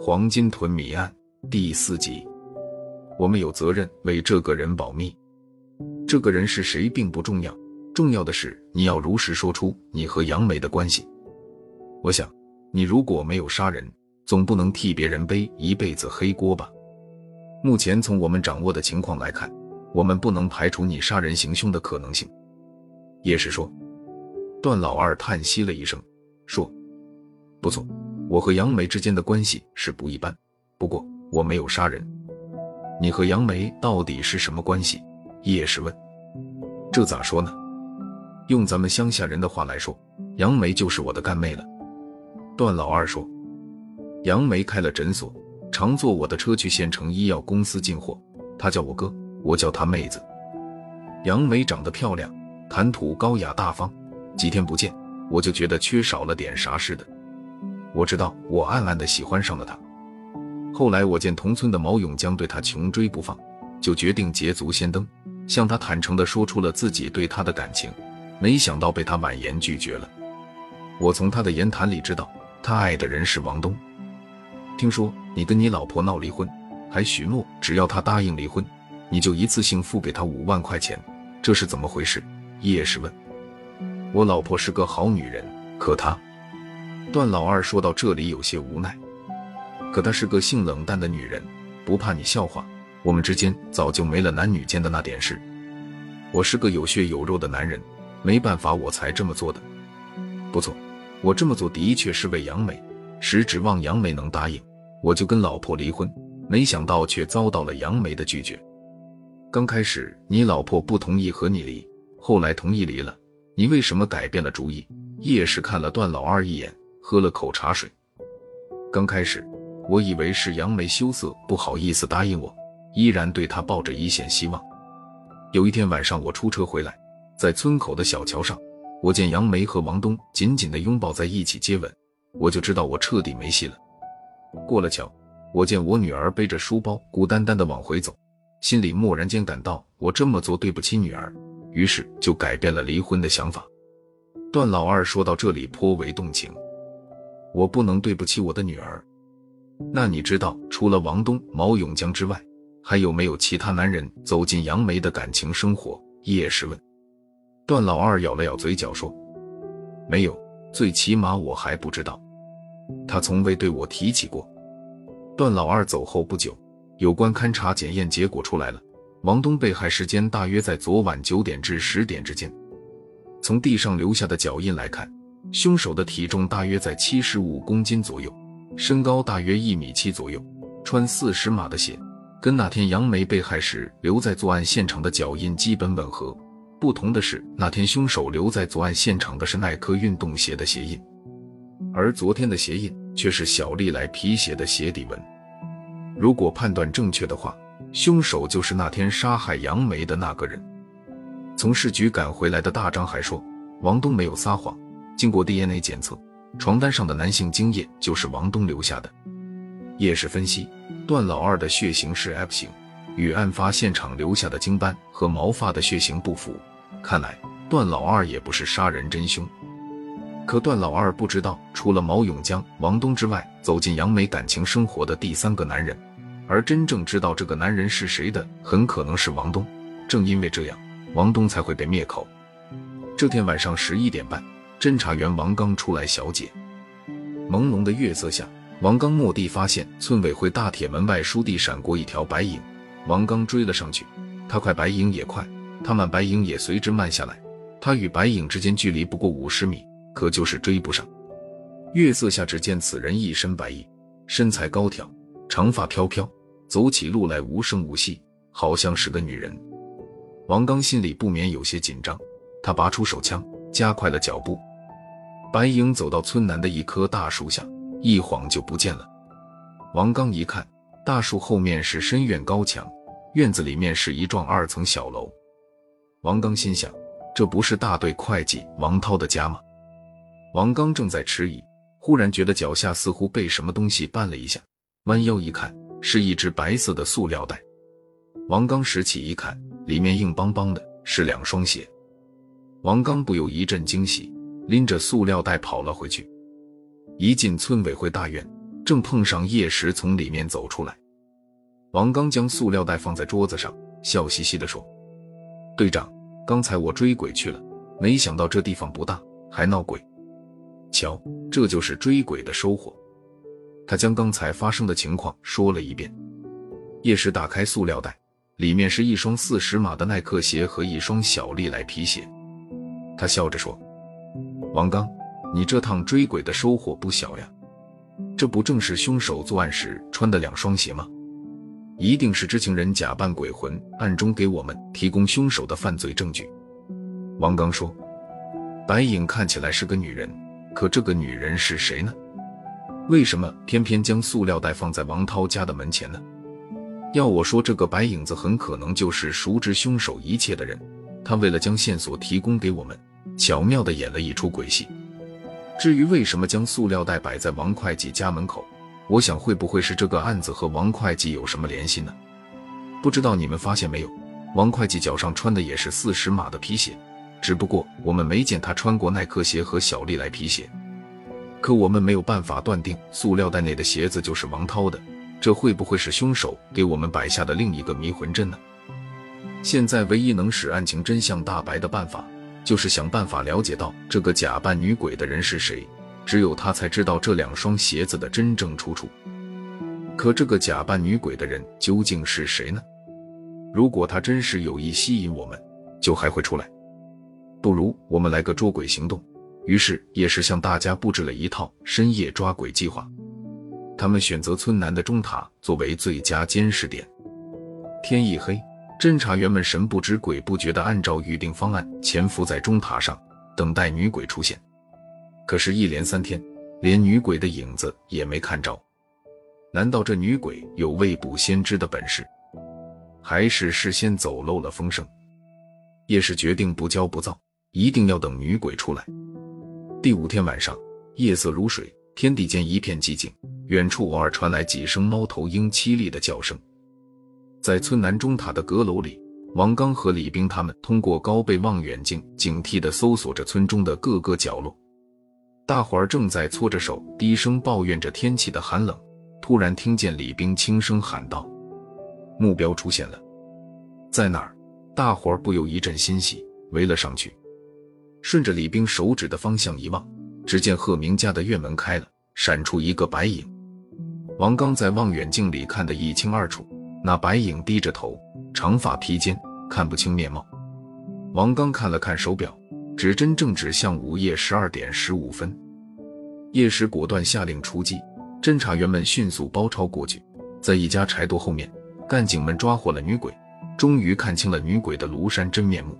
黄金屯谜案第四集，我们有责任为这个人保密。这个人是谁并不重要，重要的是你要如实说出你和杨梅的关系。我想，你如果没有杀人，总不能替别人背一辈子黑锅吧？目前从我们掌握的情况来看，我们不能排除你杀人行凶的可能性。叶氏说。段老二叹息了一声，说。不错，我和杨梅之间的关系是不一般。不过我没有杀人。你和杨梅到底是什么关系？叶氏问。这咋说呢？用咱们乡下人的话来说，杨梅就是我的干妹了。段老二说。杨梅开了诊所，常坐我的车去县城医药公司进货。她叫我哥，我叫她妹子。杨梅长得漂亮，谈吐高雅大方。几天不见，我就觉得缺少了点啥似的。我知道，我暗暗的喜欢上了他。后来我见同村的毛永江对他穷追不放，就决定捷足先登，向他坦诚的说出了自己对他的感情。没想到被他婉言拒绝了。我从他的言谈里知道，他爱的人是王东。听说你跟你老婆闹离婚，还许诺只要他答应离婚，你就一次性付给他五万块钱，这是怎么回事？叶氏问。我老婆是个好女人，可她……段老二说到这里有些无奈。可她是个性冷淡的女人，不怕你笑话。我们之间早就没了男女间的那点事。我是个有血有肉的男人，没办法，我才这么做的。不错，我这么做的确是为杨梅，实指望杨梅能答应，我就跟老婆离婚。没想到却遭到了杨梅的拒绝。刚开始你老婆不同意和你离，后来同意离了。你为什么改变了主意？叶氏看了段老二一眼。喝了口茶水。刚开始，我以为是杨梅羞涩，不好意思答应我，依然对她抱着一线希望。有一天晚上，我出车回来，在村口的小桥上，我见杨梅和王东紧紧地拥抱在一起接吻，我就知道我彻底没戏了。过了桥，我见我女儿背着书包，孤单单地往回走，心里蓦然间感到我这么做对不起女儿，于是就改变了离婚的想法。段老二说到这里颇为动情。我不能对不起我的女儿。那你知道，除了王东、毛永江之外，还有没有其他男人走进杨梅的感情生活？叶氏问。段老二咬了咬嘴角说：“没有，最起码我还不知道。他从未对我提起过。”段老二走后不久，有关勘查检验结果出来了，王东被害时间大约在昨晚九点至十点之间。从地上留下的脚印来看。凶手的体重大约在七十五公斤左右，身高大约一米七左右，穿四十码的鞋，跟那天杨梅被害时留在作案现场的脚印基本吻合。不同的是，那天凶手留在作案现场的是耐克运动鞋的鞋印，而昨天的鞋印却是小丽来皮鞋的鞋底纹。如果判断正确的话，凶手就是那天杀害杨梅的那个人。从市局赶回来的大张还说，王东没有撒谎。经过 DNA 检测，床单上的男性精液就是王东留下的。叶氏分析，段老二的血型是 F 型，与案发现场留下的精斑和毛发的血型不符。看来段老二也不是杀人真凶。可段老二不知道，除了毛永江、王东之外，走进杨梅感情生活的第三个男人，而真正知道这个男人是谁的，很可能是王东。正因为这样，王东才会被灭口。这天晚上十一点半。侦查员王刚出来小解。朦胧的月色下，王刚蓦地发现村委会大铁门外书地闪过一条白影，王刚追了上去。他快，白影也快；他慢，白影也随之慢下来。他与白影之间距离不过五十米，可就是追不上。月色下，只见此人一身白衣，身材高挑，长发飘飘，走起路来无声无息，好像是个女人。王刚心里不免有些紧张，他拔出手枪，加快了脚步。白影走到村南的一棵大树下，一晃就不见了。王刚一看，大树后面是深院高墙，院子里面是一幢二层小楼。王刚心想：这不是大队会计王涛的家吗？王刚正在迟疑，忽然觉得脚下似乎被什么东西绊了一下，弯腰一看，是一只白色的塑料袋。王刚拾起一看，里面硬邦邦的，是两双鞋。王刚不由一阵惊喜。拎着塑料袋跑了回去。一进村委会大院，正碰上叶石从里面走出来。王刚将塑料袋放在桌子上，笑嘻嘻地说：“队长，刚才我追鬼去了，没想到这地方不大，还闹鬼。瞧，这就是追鬼的收获。”他将刚才发生的情况说了一遍。叶石打开塑料袋，里面是一双四十码的耐克鞋和一双小利来皮鞋。他笑着说：“王刚，你这趟追鬼的收获不小呀！这不正是凶手作案时穿的两双鞋吗？一定是知情人假扮鬼魂，暗中给我们提供凶手的犯罪证据。”王刚说：“白影看起来是个女人，可这个女人是谁呢？为什么偏偏将塑料袋放在王涛家的门前呢？”要我说，这个白影子很可能就是熟知凶手一切的人。他为了将线索提供给我们，巧妙地演了一出鬼戏。至于为什么将塑料袋摆在王会计家门口，我想会不会是这个案子和王会计有什么联系呢？不知道你们发现没有，王会计脚上穿的也是四十码的皮鞋，只不过我们没见他穿过耐克鞋和小利来皮鞋。可我们没有办法断定塑料袋内的鞋子就是王涛的。这会不会是凶手给我们摆下的另一个迷魂阵呢？现在唯一能使案情真相大白的办法，就是想办法了解到这个假扮女鬼的人是谁。只有他才知道这两双鞋子的真正出处。可这个假扮女鬼的人究竟是谁呢？如果他真是有意吸引我们，就还会出来。不如我们来个捉鬼行动。于是也是向大家布置了一套深夜抓鬼计划。他们选择村南的钟塔作为最佳监视点。天一黑，侦查员们神不知鬼不觉地按照预定方案潜伏在钟塔上，等待女鬼出现。可是，一连三天，连女鬼的影子也没看着。难道这女鬼有未卜先知的本事，还是事先走漏了风声？叶氏决定不骄不躁，一定要等女鬼出来。第五天晚上，夜色如水，天地间一片寂静。远处偶尔传来几声猫头鹰凄厉的叫声，在村南钟塔的阁楼里，王刚和李兵他们通过高倍望远镜警惕地搜索着村中的各个角落。大伙儿正在搓着手，低声抱怨着天气的寒冷。突然听见李兵轻声喊道：“目标出现了，在哪儿？”大伙儿不由一阵欣喜，围了上去。顺着李兵手指的方向一望，只见贺明家的院门开了，闪出一个白影。王刚在望远镜里看得一清二楚，那白影低着头，长发披肩，看不清面貌。王刚看了看手表，指针正指向午夜十二点十五分。叶石果断下令出击，侦查员们迅速包抄过去，在一家柴垛后面，干警们抓获了女鬼，终于看清了女鬼的庐山真面目。